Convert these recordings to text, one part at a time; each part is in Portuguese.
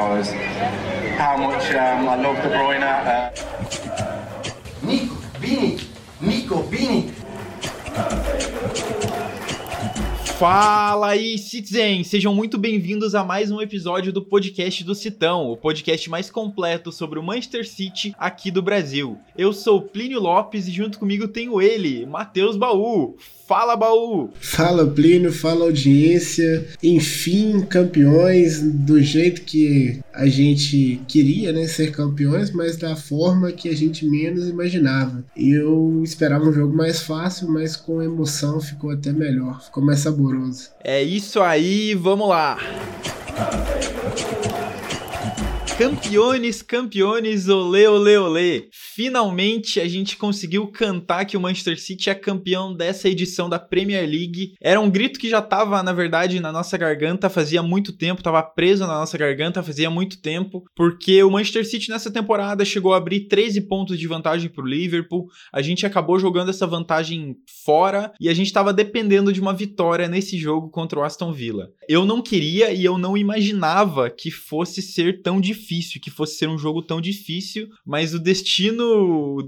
how much um, I love De Bruyne. Uh... Nico, Bini, Nico, Bini. Fala aí, Citizen! Sejam muito bem-vindos a mais um episódio do podcast do Citão, o podcast mais completo sobre o Manchester City aqui do Brasil. Eu sou Plínio Lopes e junto comigo tenho ele, Matheus Baú. Fala, Baú! Fala, Plínio, fala audiência. Enfim, campeões do jeito que a gente queria, né, ser campeões, mas da forma que a gente menos imaginava. Eu esperava um jogo mais fácil, mas com emoção ficou até melhor, ficou mais saboroso. É isso aí, vamos lá! Campeones, campeones, olê, olê, olê. Finalmente a gente conseguiu cantar que o Manchester City é campeão dessa edição da Premier League. Era um grito que já estava, na verdade, na nossa garganta fazia muito tempo, estava preso na nossa garganta fazia muito tempo, porque o Manchester City nessa temporada chegou a abrir 13 pontos de vantagem para o Liverpool. A gente acabou jogando essa vantagem fora e a gente estava dependendo de uma vitória nesse jogo contra o Aston Villa. Eu não queria e eu não imaginava que fosse ser tão difícil, que fosse ser um jogo tão difícil, mas o destino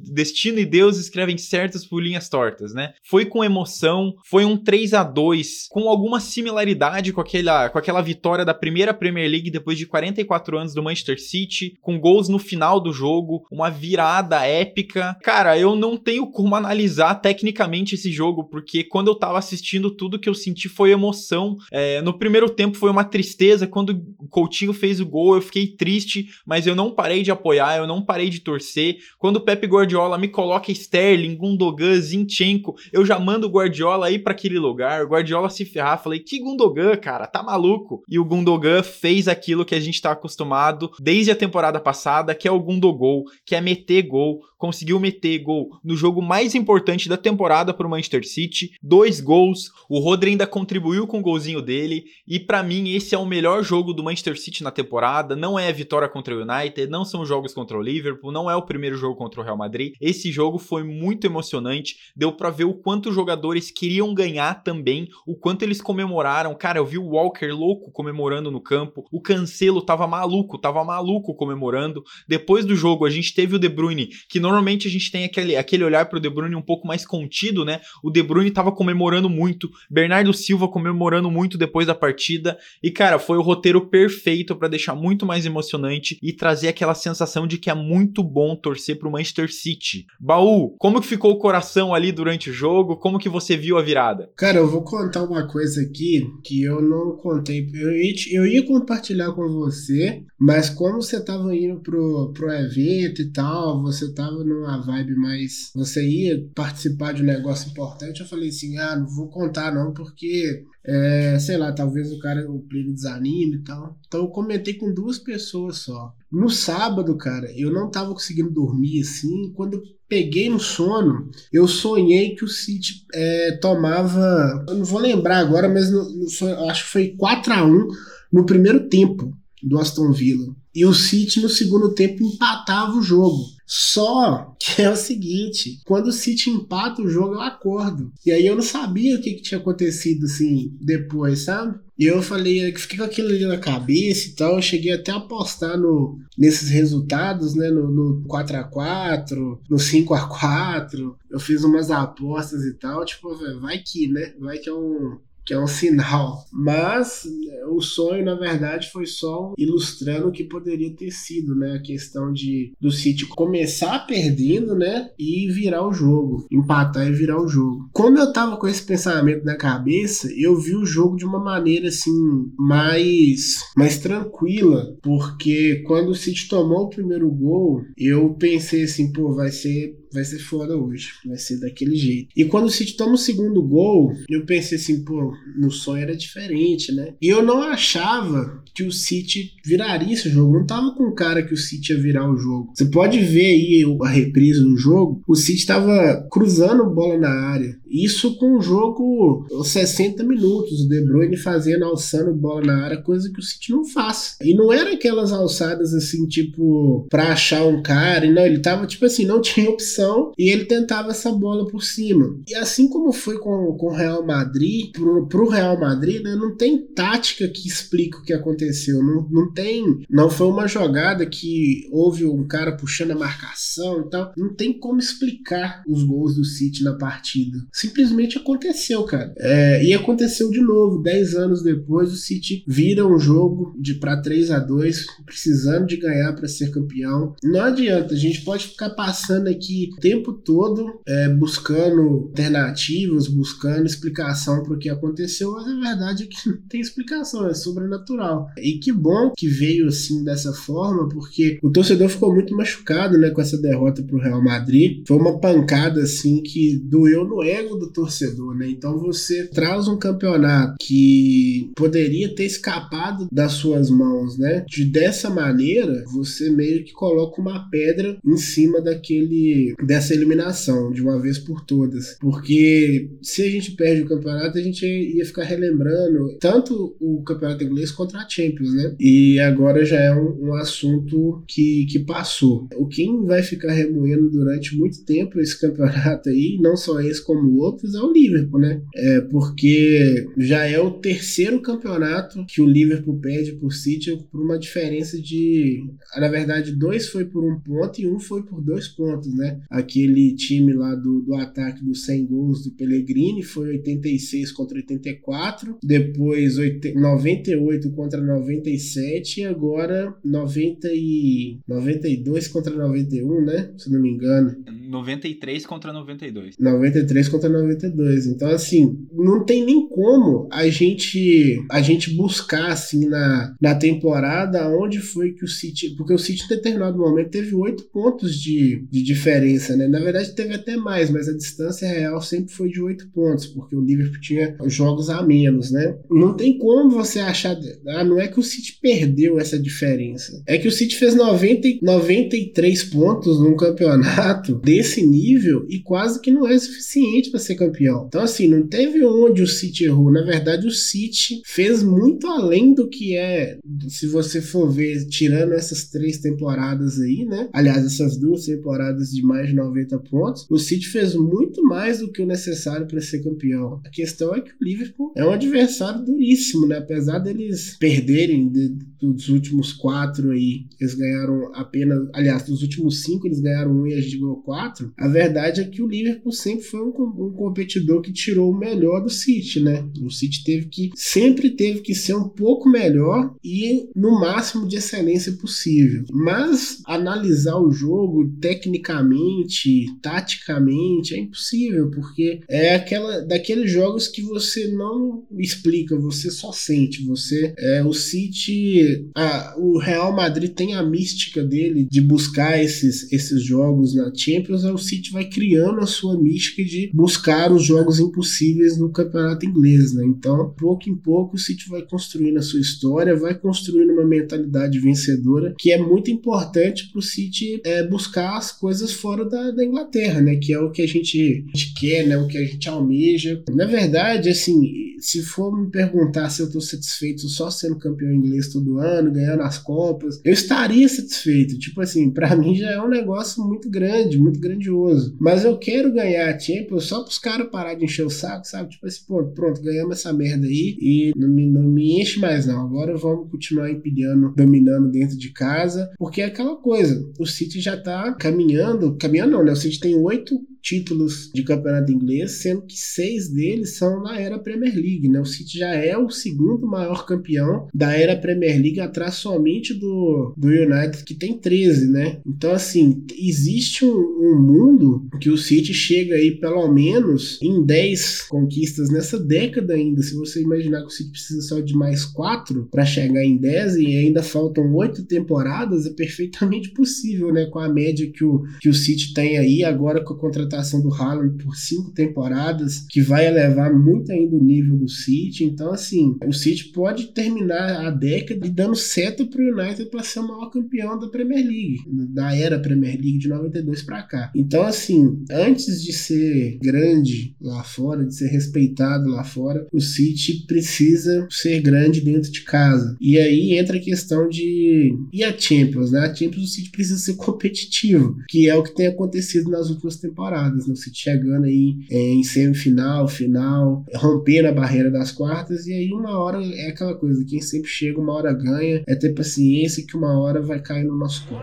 destino e Deus escrevem certas por linhas tortas, né? Foi com emoção, foi um 3 a 2 com alguma similaridade com aquela, com aquela vitória da primeira Premier League depois de 44 anos do Manchester City, com gols no final do jogo, uma virada épica. Cara, eu não tenho como analisar tecnicamente esse jogo, porque quando eu tava assistindo, tudo que eu senti foi emoção. É, no primeiro tempo foi uma tristeza, quando o Coutinho fez o gol, eu fiquei triste, mas eu não parei de apoiar, eu não parei de torcer. Quando o Pepe Guardiola me coloca Sterling, Gundogan, Zinchenko, eu já mando o Guardiola ir para aquele lugar. O Guardiola se ferrar, falei: "Que Gundogan, cara, tá maluco?". E o Gundogan fez aquilo que a gente tá acostumado desde a temporada passada, que é o Gundogol, que é meter gol, conseguiu meter gol no jogo mais importante da temporada para o Manchester City, dois gols. O Rodri ainda contribuiu com o golzinho dele e para mim esse é o melhor jogo do Manchester City na temporada. Não é a vitória contra o United, não são jogos contra o Liverpool, não é o primeiro jogo contra o Real Madrid. Esse jogo foi muito emocionante, deu para ver o quanto os jogadores queriam ganhar também, o quanto eles comemoraram. Cara, eu vi o Walker louco comemorando no campo, o Cancelo tava maluco, tava maluco comemorando. Depois do jogo, a gente teve o De Bruyne, que normalmente a gente tem aquele, aquele olhar pro De Bruyne um pouco mais contido, né? O De Bruyne tava comemorando muito, Bernardo Silva comemorando muito depois da partida. E cara, foi o roteiro perfeito para deixar muito mais emocionante e trazer aquela sensação de que é muito bom torcer pro Manchester City. Baú, como que ficou o coração ali durante o jogo? Como que você viu a virada? Cara, eu vou contar uma coisa aqui que eu não contei. Eu ia, eu ia compartilhar com você, mas como você tava indo pro, pro evento e tal, você tava numa vibe mais. Você ia participar de um negócio importante, eu falei assim: ah, não vou contar não, porque é, sei lá, talvez o cara, o Plínio desanime e tal. Então eu comentei com duas pessoas só. No sábado, cara, eu não tava conseguindo dormir assim. Quando eu peguei no sono, eu sonhei que o City é, tomava. Eu não vou lembrar agora, mas no, no acho que foi 4 a 1 no primeiro tempo do Aston Villa. E o City no segundo tempo empatava o jogo. Só que é o seguinte, quando o City empata o jogo, eu acordo. E aí eu não sabia o que, que tinha acontecido assim depois, sabe? E eu falei, fiquei com aquilo ali na cabeça e tal. Eu cheguei até a apostar no, nesses resultados, né? No, no 4x4, no 5x4. Eu fiz umas apostas e tal. Tipo, vai que, né? Vai que é um, que é um sinal. Mas o sonho, na verdade, foi só ilustrando o que poderia ter sido, né? A questão de do City começar perdendo, né? E virar o jogo. Empatar e virar o jogo. Como eu tava com esse pensamento na cabeça, eu vi o jogo de uma maneira assim, mais, mais tranquila. Porque quando o City tomou o primeiro gol, eu pensei assim, pô, vai ser vai ser foda hoje. Vai ser daquele jeito. E quando o City toma o segundo gol, eu pensei assim, pô, no sonho era diferente, né? E eu não achava que o City viraria esse jogo. Não tava com cara que o City ia virar o jogo. Você pode ver aí a reprise do jogo. O City tava cruzando bola na área. Isso com o jogo 60 minutos, o De Bruyne fazendo, alçando bola na área, coisa que o City não faz. E não era aquelas alçadas assim, tipo, pra achar um cara, não, ele tava tipo assim, não tinha opção e ele tentava essa bola por cima. E assim como foi com, com o Real Madrid, pro, pro Real Madrid, né, não tem tática que explique o que aconteceu. Não, não tem. Não foi uma jogada que houve um cara puxando a marcação e tal. Não tem como explicar os gols do City na partida. Simplesmente aconteceu, cara. É, e aconteceu de novo. Dez anos depois, o City vira um jogo de para 3 a 2 precisando de ganhar para ser campeão. Não adianta, a gente pode ficar passando aqui o tempo todo é, buscando alternativas, buscando explicação para o que aconteceu, mas a verdade é que não tem explicação, é sobrenatural. E que bom que veio assim dessa forma, porque o torcedor ficou muito machucado né, com essa derrota para o Real Madrid. Foi uma pancada assim que doeu no ego do torcedor, né? Então você traz um campeonato que poderia ter escapado das suas mãos, né? De dessa maneira, você meio que coloca uma pedra em cima daquele dessa eliminação de uma vez por todas. Porque se a gente perde o campeonato, a gente ia ficar relembrando tanto o campeonato inglês contra a Champions, né? E agora já é um, um assunto que, que passou. O quem vai ficar remoendo durante muito tempo esse campeonato aí, não só esse como outros, é o Liverpool, né? É porque já é o terceiro campeonato que o Liverpool perde por City por uma diferença de, na verdade, dois foi por um ponto e um foi por dois pontos, né? Aquele time lá do, do ataque dos 100 gols do Pellegrini foi 86 contra 84, depois 98 contra 97 e agora 90 e 92 contra 91, né? Se não me engano. 93 contra 92. 93 contra 92. Então assim, não tem nem como a gente a gente buscar assim na, na temporada onde foi que o City, porque o City em determinado momento teve oito pontos de, de diferença, né? Na verdade teve até mais, mas a distância real sempre foi de oito pontos, porque o Liverpool tinha jogos a menos, né? Não tem como você achar, ah, não é que o City perdeu essa diferença, é que o City fez 90, 93 pontos num campeonato desse nível e quase que não é suficiente para ser campeão. Então assim, não teve onde o City errou, na verdade o City fez muito além do que é, se você for ver, tirando essas três temporadas aí, né? Aliás, essas duas temporadas de mais de 90 pontos, o City fez muito mais do que o necessário para ser campeão. A questão é que o Liverpool é um adversário duríssimo, né? Apesar deles perderem de, dos últimos quatro aí, eles ganharam apenas, aliás, dos últimos cinco eles ganharam um e a gente ganhou quatro. A verdade é que o Liverpool sempre foi um, um competidor que tirou o melhor do City, né? O City teve que sempre teve que ser um pouco melhor e no máximo de excelência possível. Mas analisar o jogo tecnicamente, taticamente é impossível, porque é aquela daqueles jogos que você não explica, você só sente. Você é o City, a, o Real Madrid tem a mística dele de buscar esses, esses jogos na Champions, o City vai criando a sua mística de buscar os jogos impossíveis no campeonato inglês, né? Então, pouco em pouco o City vai construindo a sua história, vai construindo uma mentalidade vencedora, que é muito importante para o City é, buscar as coisas fora da, da, Inglaterra, né? Que é o que a gente, a gente quer, né? O que a gente almeja. Na verdade, assim, se for me perguntar se eu estou satisfeito só sendo campeão inglês todo ano, ganhando as Copas, eu estaria satisfeito. Tipo assim, para mim já é um negócio muito grande, muito grandioso. Mas eu quero ganhar a Champions só para os caras parar de encher o saco, sabe? Tipo assim, pô, pronto, ganhamos essa merda aí e não me, não me enche mais não. Agora vamos continuar empilhando, dominando dentro de casa, porque é aquela coisa, o City já tá caminhando, caminhando não, né? O City tem oito títulos de campeonato inglês, sendo que seis deles são na era Premier League, né? O City já é o segundo maior campeão da era Premier League, atrás somente do, do United, que tem 13, né? Então, assim, existe um, um mundo que o City chega aí pelo menos em 10 conquistas nessa década ainda. Se você imaginar que o City precisa só de mais quatro para chegar em 10 e ainda faltam oito temporadas, é perfeitamente possível, né? Com a média que o, que o City tem aí, agora com a contratação contratação do Haaland por cinco temporadas, que vai elevar muito ainda o nível do City. Então, assim, o City pode terminar a década dando seta pro United para ser o maior campeão da Premier League, da era Premier League de 92 para cá. Então, assim, antes de ser grande lá fora, de ser respeitado lá fora, o City precisa ser grande dentro de casa. E aí entra a questão de. E a Champions, né? A Champions, o City precisa ser competitivo, que é o que tem acontecido nas últimas temporadas. Né? O City chegando aí em semifinal, final, rompendo a barreira das quartas, e aí uma hora é aquela coisa: quem sempre chega, uma hora ganha, é ter paciência que uma hora vai cair no nosso colo.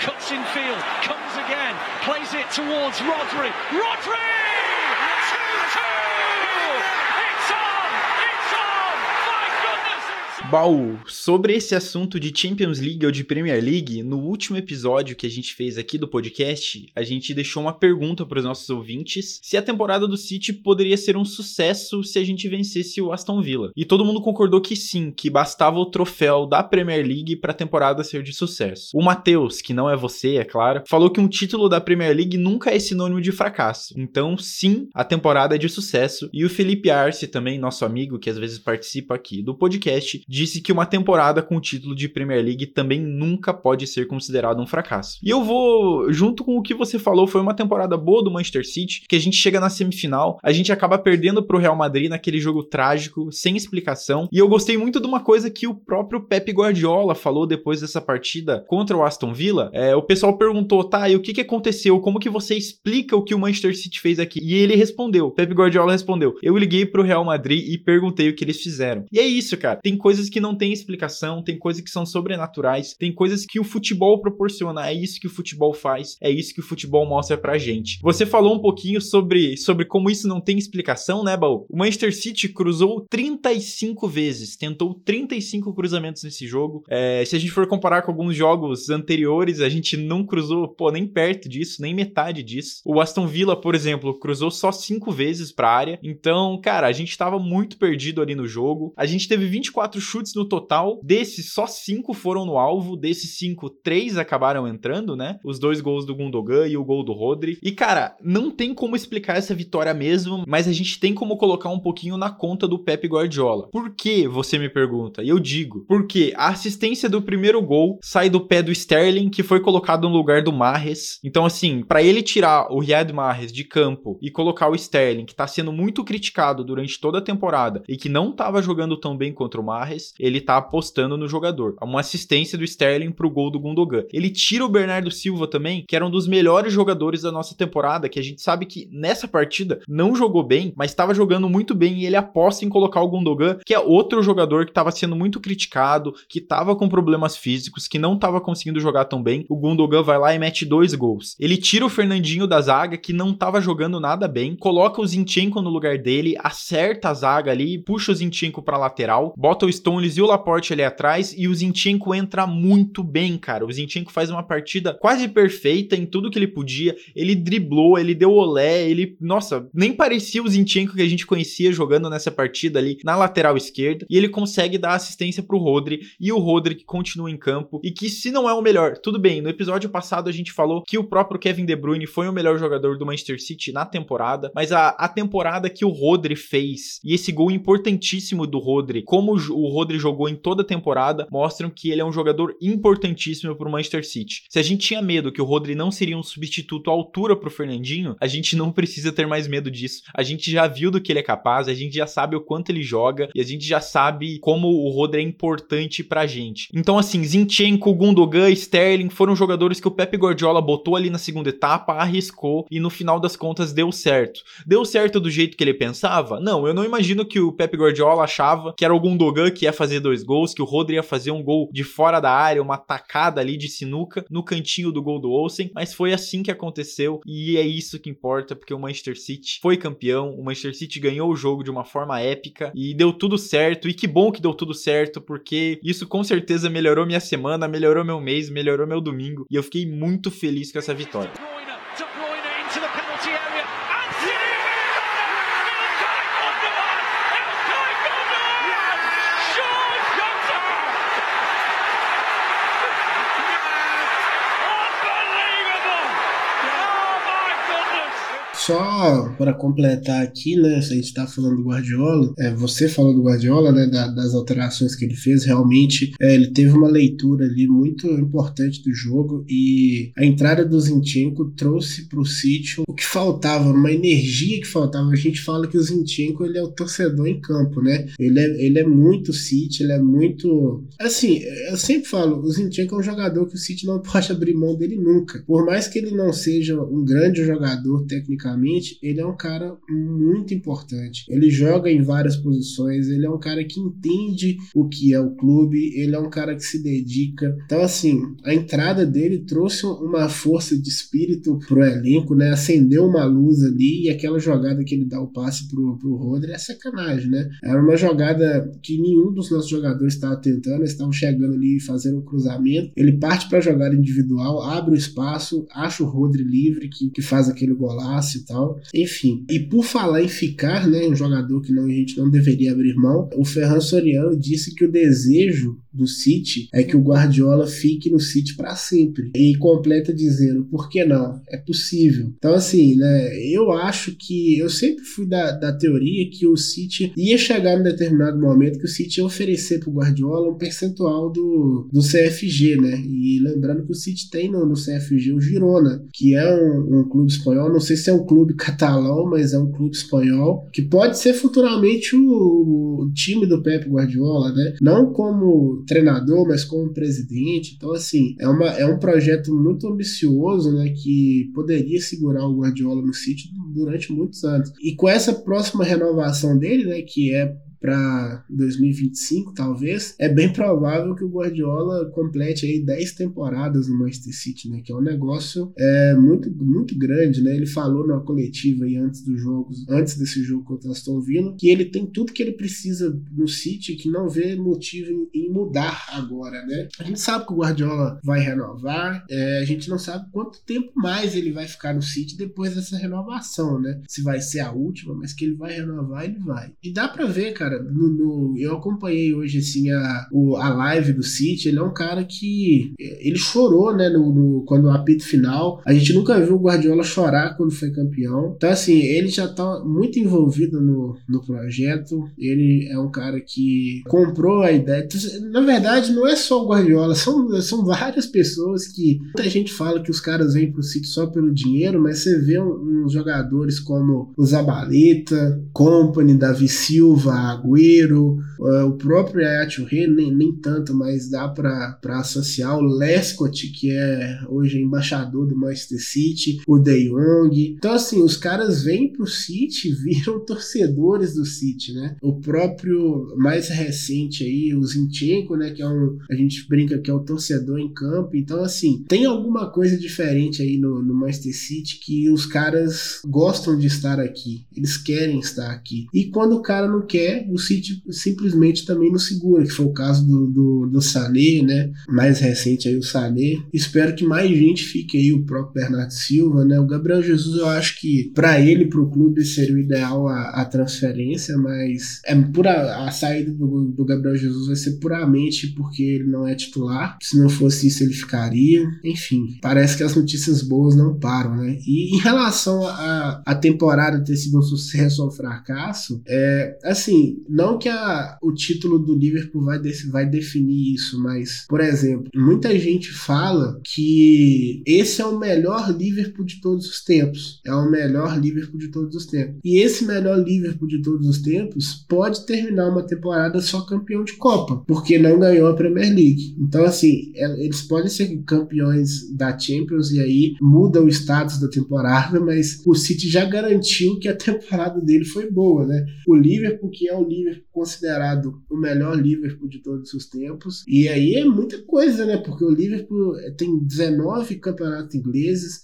Cuts in field, comes again, plays it towards Rodri. Rodri! Baú, sobre esse assunto de Champions League ou de Premier League, no último episódio que a gente fez aqui do podcast, a gente deixou uma pergunta para os nossos ouvintes se a temporada do City poderia ser um sucesso se a gente vencesse o Aston Villa. E todo mundo concordou que sim, que bastava o troféu da Premier League para a temporada ser de sucesso. O Matheus, que não é você, é claro, falou que um título da Premier League nunca é sinônimo de fracasso. Então, sim, a temporada é de sucesso. E o Felipe Arce, também nosso amigo que às vezes participa aqui do podcast, disse que uma temporada com o título de Premier League também nunca pode ser considerado um fracasso. E eu vou, junto com o que você falou, foi uma temporada boa do Manchester City, que a gente chega na semifinal, a gente acaba perdendo pro Real Madrid naquele jogo trágico, sem explicação. E eu gostei muito de uma coisa que o próprio Pep Guardiola falou depois dessa partida contra o Aston Villa. É, o pessoal perguntou, tá, e o que, que aconteceu? Como que você explica o que o Manchester City fez aqui? E ele respondeu, Pep Guardiola respondeu, eu liguei pro Real Madrid e perguntei o que eles fizeram. E é isso, cara. Tem coisas que não tem explicação, tem coisas que são sobrenaturais, tem coisas que o futebol proporciona. É isso que o futebol faz, é isso que o futebol mostra pra gente. Você falou um pouquinho sobre, sobre como isso não tem explicação, né, Baú? O Manchester City cruzou 35 vezes, tentou 35 cruzamentos nesse jogo. É, se a gente for comparar com alguns jogos anteriores, a gente não cruzou, pô, nem perto disso, nem metade disso. O Aston Villa, por exemplo, cruzou só 5 vezes pra área. Então, cara, a gente tava muito perdido ali no jogo. A gente teve 24 chutes no total. Desses, só cinco foram no alvo. Desses cinco, três acabaram entrando, né? Os dois gols do Gundogan e o gol do Rodri. E, cara, não tem como explicar essa vitória mesmo, mas a gente tem como colocar um pouquinho na conta do Pep Guardiola. Por que, você me pergunta? E eu digo, porque a assistência do primeiro gol sai do pé do Sterling, que foi colocado no lugar do Marres. Então, assim, para ele tirar o Riyad Mahrez de campo e colocar o Sterling, que tá sendo muito criticado durante toda a temporada e que não tava jogando tão bem contra o Ele tá apostando no jogador. Uma assistência do Sterling pro gol do Gundogan. Ele tira o Bernardo Silva também, que era um dos melhores jogadores da nossa temporada, que a gente sabe que nessa partida não jogou bem, mas estava jogando muito bem e ele aposta em colocar o Gundogan, que é outro jogador que estava sendo muito criticado, que estava com problemas físicos, que não estava conseguindo jogar tão bem. O Gundogan vai lá e mete dois gols. Ele tira o Fernandinho da zaga, que não estava jogando nada bem, coloca o Zinchenko no lugar dele, acerta a zaga ali, puxa o Zinchenko para lateral, bota o Stones e o Laporte ali atrás e o Zinchenko entra muito bem, cara. O Zinchenko faz uma partida quase perfeita em tudo que ele podia. Ele driblou, ele deu olé, ele, nossa, nem parecia o Zinchenko que a gente conhecia jogando nessa partida ali na lateral esquerda. E ele consegue dar assistência pro Rodri e o Rodri que continua em campo e que se não é o melhor, tudo bem. No episódio passado a gente falou que o próprio Kevin De Bruyne foi o melhor jogador do Manchester City na temporada, mas a, a temporada que o Rodri fez e esse gol importantíssimo do Rodri, como o Rodri jogou em toda a temporada, mostram que ele é um jogador importantíssimo para o Manchester City. Se a gente tinha medo que o Rodri não seria um substituto à altura para o Fernandinho, a gente não precisa ter mais medo disso. A gente já viu do que ele é capaz, a gente já sabe o quanto ele joga e a gente já sabe como o Rodri é importante pra gente. Então, assim, Zinchenko, Gundogan, Sterling foram jogadores que o Pep Guardiola botou ali na segunda etapa, arriscou e no final das contas deu certo. Deu certo do jeito que ele pensava? Não, eu não imagino que o Pep Guardiola achava que era o Gundogan que ia fazer dois gols, que o Rodri ia fazer um gol de fora da área, uma tacada ali de sinuca no cantinho do gol do Olsen, mas foi assim que aconteceu e é isso que importa, porque o Manchester City foi campeão, o Manchester City ganhou o jogo de uma forma épica e deu tudo certo, e que bom que deu tudo certo, porque isso com certeza melhorou minha semana, melhorou meu mês, melhorou meu domingo, e eu fiquei muito feliz com essa vitória. Só para completar aqui, né? Se a gente tá falando do Guardiola, é, você falou do Guardiola, né? Da, das alterações que ele fez, realmente é, ele teve uma leitura ali muito importante do jogo e a entrada do Zinchenko trouxe pro sítio o que faltava, uma energia que faltava. A gente fala que o Zinchenko ele é o torcedor em campo, né? Ele é, ele é muito City, ele é muito. Assim, eu sempre falo, o Zinchenko é um jogador que o City não pode abrir mão dele nunca. Por mais que ele não seja um grande jogador tecnicamente, ele é um cara muito importante. Ele joga em várias posições, ele é um cara que entende o que é o clube, ele é um cara que se dedica. Então, assim, a entrada dele trouxe uma força de espírito pro elenco, né? Acendeu uma luz ali e aquela jogada que ele dá o passe pro, pro Rodri é sacanagem, né? Era uma jogada que nenhum dos nossos jogadores estava tentando, eles estavam chegando ali fazendo o um cruzamento. Ele parte para a jogada individual, abre o espaço, acha o Rodri livre, que, que faz aquele golaço e tal. Enfim. E por falar em ficar, né? Um jogador que não, a gente não deveria abrir mão, o Ferran Soriano disse que o desejo do City é que o Guardiola fique no City para sempre. E completa dizendo, por que não? É possível. Então, assim, né? Eu acho que eu sempre fui da, da teoria que o City ia chegar em determinado momento que o City ia oferecer pro Guardiola um percentual do, do CFG, né? E lembrando que o City tem no, no CFG o Girona, que é um, um, clube espanhol. Não sei se é um clube catalão, mas é um clube espanhol que pode ser futuramente o, o time do Pep Guardiola, né? Não como treinador, mas como presidente. Então, assim, é, uma, é um projeto muito ambicioso, né? Que poderia segurar o Guardiola no City durante muitos anos. E com essa próxima renovação dele, né? Que é para 2025, talvez, é bem provável que o Guardiola complete aí 10 temporadas no Manchester City, né? Que é um negócio é, muito, muito grande, né? Ele falou na coletiva aí antes dos jogos, antes desse jogo contra o Aston Villa, que ele tem tudo que ele precisa no City, que não vê motivo em, em mudar agora, né? A gente sabe que o Guardiola vai renovar, é, a gente não sabe quanto tempo mais ele vai ficar no City depois dessa renovação, né? Se vai ser a última, mas que ele vai renovar, ele vai. E dá para ver, cara, cara, no, no, eu acompanhei hoje, assim, a, o, a live do City, ele é um cara que, ele chorou, né, no, no, quando o apito final, a gente nunca viu o Guardiola chorar quando foi campeão, então, assim, ele já tá muito envolvido no, no projeto, ele é um cara que comprou a ideia, na verdade, não é só o Guardiola, são, são várias pessoas que, muita gente fala que os caras vêm pro City só pelo dinheiro, mas você vê uns jogadores como o Zabaleta, Company, Davi Silva, Agüero, uh, o próprio Ayatollah, nem, nem tanto, mas dá para associar o Lescott, que é hoje embaixador do Manchester City, o De Jong. Então, assim, os caras vêm pro City viram torcedores do City, né? O próprio mais recente aí, o Zinchenko, né? Que é um. A gente brinca que é o torcedor em campo. Então, assim, tem alguma coisa diferente aí no, no Manchester City que os caras gostam de estar aqui. Eles querem estar aqui. E quando o cara não quer, o City simplesmente também não segura, que foi o caso do, do, do Sané, né? Mais recente aí o Sané. Espero que mais gente fique aí, o próprio Bernardo Silva, né? O Gabriel Jesus, eu acho que para ele, para o clube, seria o ideal a, a transferência, mas é pura, a saída do, do Gabriel Jesus vai ser puramente porque ele não é titular. Se não fosse isso, ele ficaria. Enfim, parece que as notícias boas não param, né? E em relação a, a temporada ter sido um sucesso ou um fracasso, é assim, não que a, o título do Liverpool vai, de, vai definir isso, mas, por exemplo, muita gente fala que esse é o melhor Liverpool de todos os tempos. É o melhor Liverpool de todos os tempos. E esse melhor Liverpool de todos os tempos pode terminar uma temporada só campeão de Copa, porque não ganhou a Premier League. Então, assim, é, eles podem ser campeões da Champions e aí muda o status da temporada, mas o City já garantiu que a temporada dele foi boa, né? O Liverpool, que é o Liverpool considerado o melhor Liverpool de todos os tempos. E aí é muita coisa, né? Porque o Liverpool tem 19 campeonatos ingleses,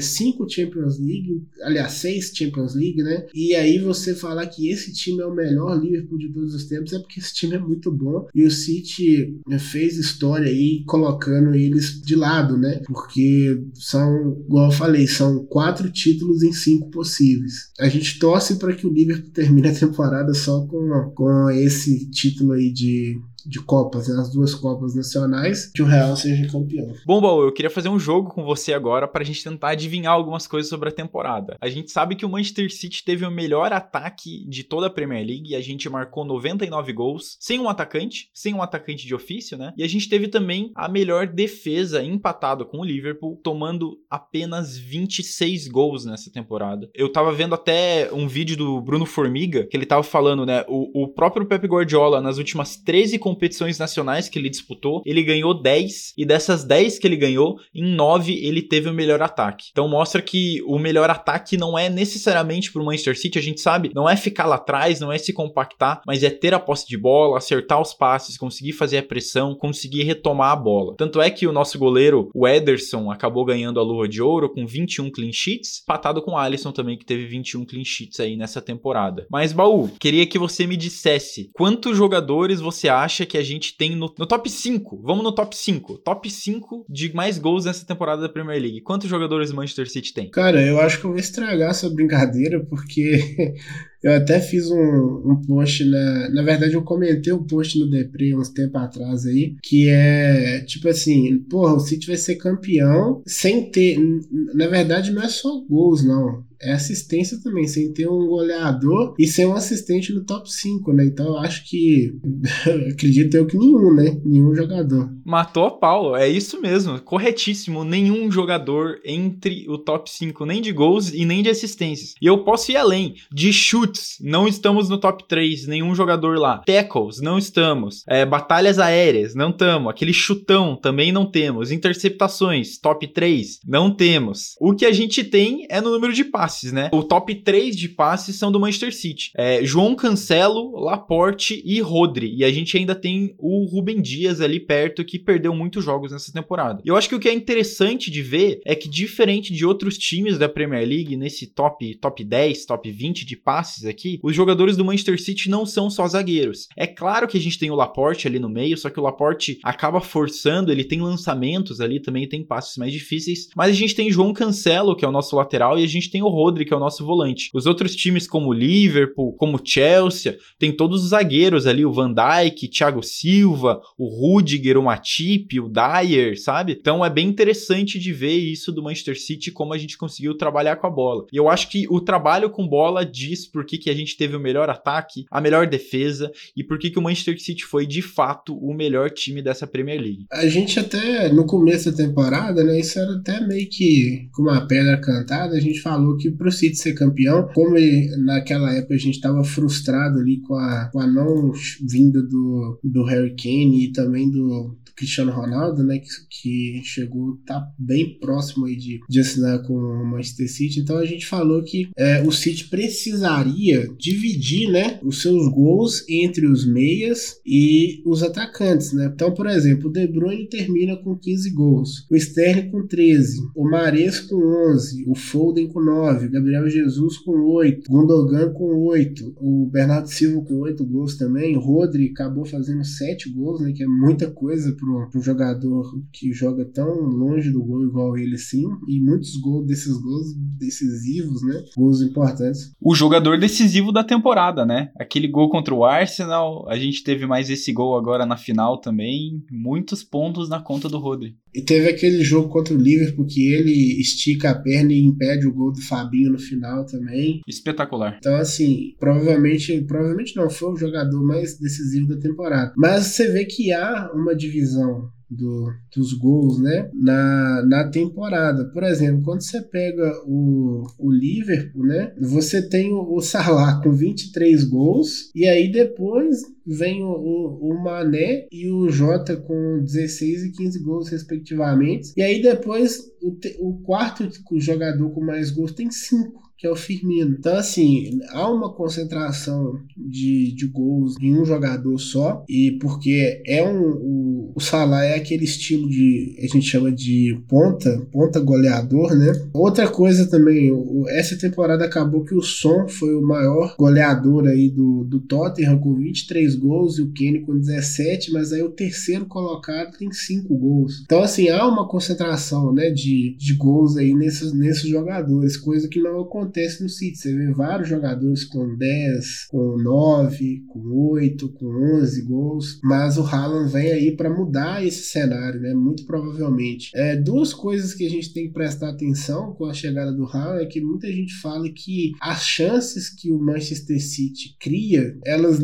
5 é, Champions League, aliás, 6 Champions League, né? E aí você falar que esse time é o melhor Liverpool de todos os tempos é porque esse time é muito bom. E o City né, fez história aí colocando eles de lado, né? Porque são, igual eu falei, são quatro títulos em cinco possíveis. A gente torce para que o Liverpool termine a temporada só com, com esse título aí de de Copas, né, as duas Copas nacionais, que o Real seja campeão. Bom, Baú, eu queria fazer um jogo com você agora para a gente tentar adivinhar algumas coisas sobre a temporada. A gente sabe que o Manchester City teve o melhor ataque de toda a Premier League e a gente marcou 99 gols, sem um atacante, sem um atacante de ofício, né? E a gente teve também a melhor defesa empatado com o Liverpool, tomando apenas 26 gols nessa temporada. Eu tava vendo até um vídeo do Bruno Formiga, que ele tava falando, né? O, o próprio Pep Guardiola, nas últimas 13 competições nacionais que ele disputou, ele ganhou 10, e dessas 10 que ele ganhou, em 9 ele teve o melhor ataque. Então mostra que o melhor ataque não é necessariamente pro Manchester City, a gente sabe, não é ficar lá atrás, não é se compactar, mas é ter a posse de bola, acertar os passes, conseguir fazer a pressão, conseguir retomar a bola. Tanto é que o nosso goleiro, o Ederson, acabou ganhando a luva de ouro com 21 clean sheets, patado com o Alisson também, que teve 21 clean sheets aí nessa temporada. Mas, Baú, queria que você me dissesse quantos jogadores você acha que a gente tem no, no top 5? Vamos no top 5. Top 5 de mais gols nessa temporada da Premier League. Quantos jogadores Manchester City tem? Cara, eu acho que eu vou estragar essa brincadeira, porque Eu até fiz um, um post na. Na verdade, eu comentei um post no Depre uns tempo atrás aí, que é tipo assim, porra, o City vai ser campeão sem ter. Na verdade, não é só gols, não é assistência também, sem ter um goleador e ser um assistente no top 5, né? Então eu acho que acredito eu que nenhum, né? Nenhum jogador. Matou a pau, é isso mesmo, corretíssimo. Nenhum jogador entre o top 5, nem de gols e nem de assistências. E eu posso ir além, de chutes, não estamos no top 3, nenhum jogador lá. Tackles, não estamos. É, batalhas aéreas, não estamos. Aquele chutão, também não temos. Interceptações, top 3, não temos. O que a gente tem é no número de passes né? O top 3 de passes são do Manchester City. É, João Cancelo, Laporte e Rodri. E a gente ainda tem o Rubem Dias ali perto que perdeu muitos jogos nessa temporada. Eu acho que o que é interessante de ver é que diferente de outros times da Premier League nesse top top 10, top 20 de passes aqui, os jogadores do Manchester City não são só zagueiros. É claro que a gente tem o Laporte ali no meio, só que o Laporte acaba forçando, ele tem lançamentos ali, também tem passes mais difíceis, mas a gente tem João Cancelo, que é o nosso lateral, e a gente tem o Rodri, que é o nosso volante. Os outros times, como Liverpool, como Chelsea, tem todos os zagueiros ali, o Van Dijk, Thiago Silva, o Rudiger, o Matip, o Dyer, sabe? Então é bem interessante de ver isso do Manchester City, como a gente conseguiu trabalhar com a bola. E eu acho que o trabalho com bola diz por que, que a gente teve o melhor ataque, a melhor defesa e por que, que o Manchester City foi de fato o melhor time dessa Premier League. A gente até no começo da temporada, né, isso era até meio que com uma pedra cantada, a gente falou que para o City ser campeão, como ele, naquela época a gente estava frustrado ali com a, com a não vinda do, do Harry Kane e também do, Cristiano Ronaldo, né, que, que chegou, tá bem próximo aí de, de assinar com o Manchester City. Então a gente falou que é, o City precisaria dividir, né, os seus gols entre os meias e os atacantes, né. Então, por exemplo, o De Bruyne termina com 15 gols, o Sterling com 13, o Mares com 11, o Foden com 9, o Gabriel Jesus com 8, Gundogan com 8, o Bernardo Silva com 8 gols também, o Rodri acabou fazendo 7 gols, né, que é muita coisa pro para um jogador que joga tão longe do gol igual ele sim, e muitos gols desses gols decisivos, né? Gols importantes. O jogador decisivo da temporada, né? Aquele gol contra o Arsenal, a gente teve mais esse gol agora na final também, muitos pontos na conta do Rodri. E teve aquele jogo contra o Liverpool que ele estica a perna e impede o gol do Fabinho no final também. Espetacular. Então, assim, provavelmente, provavelmente não foi o jogador mais decisivo da temporada. Mas você vê que há uma divisão do, dos gols né, na, na temporada. Por exemplo, quando você pega o, o Liverpool, né, você tem o, o Salah com 23 gols, e aí depois vem o, o, o, Mané e o Jota com 16 e 15 gols, respectivamente. E aí depois o, o quarto jogador com mais gols tem 5 que é o Firmino. Então, assim, há uma concentração de, de gols em um jogador só, e porque é um. O, o Salah é aquele estilo de a gente chama de ponta, ponta goleador, né? Outra coisa também, essa temporada acabou que o Son foi o maior goleador aí do, do Tottenham com 23 gols e o Kenny com 17, mas aí o terceiro colocado tem 5 gols. Então assim, há uma concentração, né, de, de gols aí nesses, nesses jogadores, coisa que não acontece no City. Você vê vários jogadores com 10, com 9, com 8, com 11 gols, mas o Haaland vem aí para mudar esse cenário, né? Muito provavelmente. É, duas coisas que a gente tem que prestar atenção com a chegada do Haaland é que muita gente fala que as chances que o Manchester City cria, elas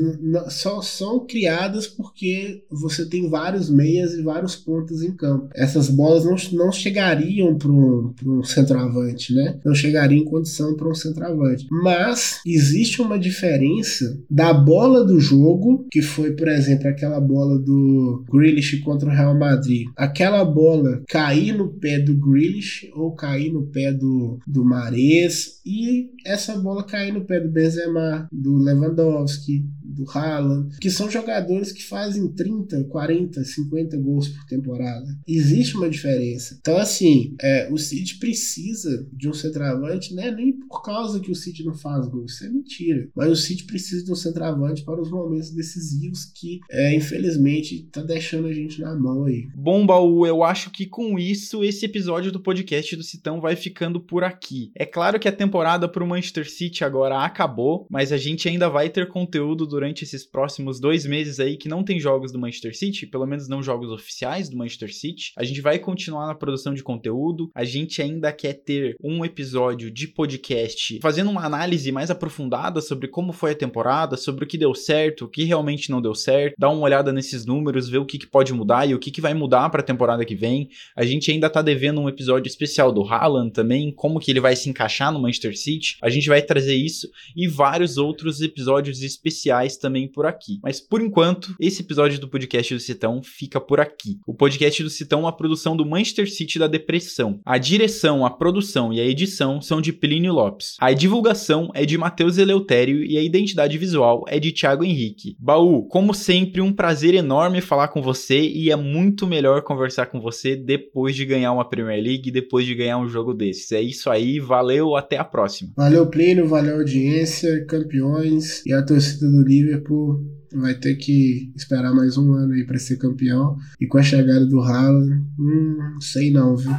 só são criadas porque você tem vários meias e vários pontos em campo. Essas bolas não, não chegariam para um, um centroavante, né? Não chegariam em condição para um centroavante. Mas existe uma diferença da bola do jogo, que foi, por exemplo, aquela bola do Grealish contra o Real Madrid. Aquela bola cair no pé do Grealish ou cair no pé do, do Mares e essa bola cair no pé do Benzema, do Lewandowski, do Haaland, que são jogadores que fazem 30, 40, 50 gols por temporada. Existe uma diferença. Então, assim, é, o City precisa de um centroavante, né? Nem por causa que o City não faz gols, isso é mentira. Mas o City precisa de um centroavante para os momentos decisivos que, é, infelizmente, tá deixando a gente na mão aí. Bom, Baú, eu acho que com isso, esse episódio do podcast do Citão vai ficando por aqui. É claro que a temporada para o Manchester City agora acabou, mas a gente ainda vai ter conteúdo durante durante esses próximos dois meses aí que não tem jogos do Manchester City, pelo menos não jogos oficiais do Manchester City. A gente vai continuar na produção de conteúdo. A gente ainda quer ter um episódio de podcast fazendo uma análise mais aprofundada sobre como foi a temporada, sobre o que deu certo, o que realmente não deu certo, dar uma olhada nesses números, ver o que, que pode mudar e o que, que vai mudar para a temporada que vem. A gente ainda tá devendo um episódio especial do Haaland também, como que ele vai se encaixar no Manchester City. A gente vai trazer isso e vários outros episódios especiais também por aqui. Mas por enquanto, esse episódio do podcast do Citão fica por aqui. O podcast do Citão é uma produção do Manchester City da Depressão. A direção, a produção e a edição são de Plínio Lopes. A divulgação é de Matheus Eleutério e a identidade visual é de Thiago Henrique. Baú, como sempre, um prazer enorme falar com você e é muito melhor conversar com você depois de ganhar uma Premier League, depois de ganhar um jogo desses. É isso aí, valeu, até a próxima. Valeu, Plínio, valeu, audiência, campeões e a torcida do Liverpool Liverpool vai ter que esperar mais um ano aí para ser campeão. E com a chegada do Haaland, hum, sei não, viu?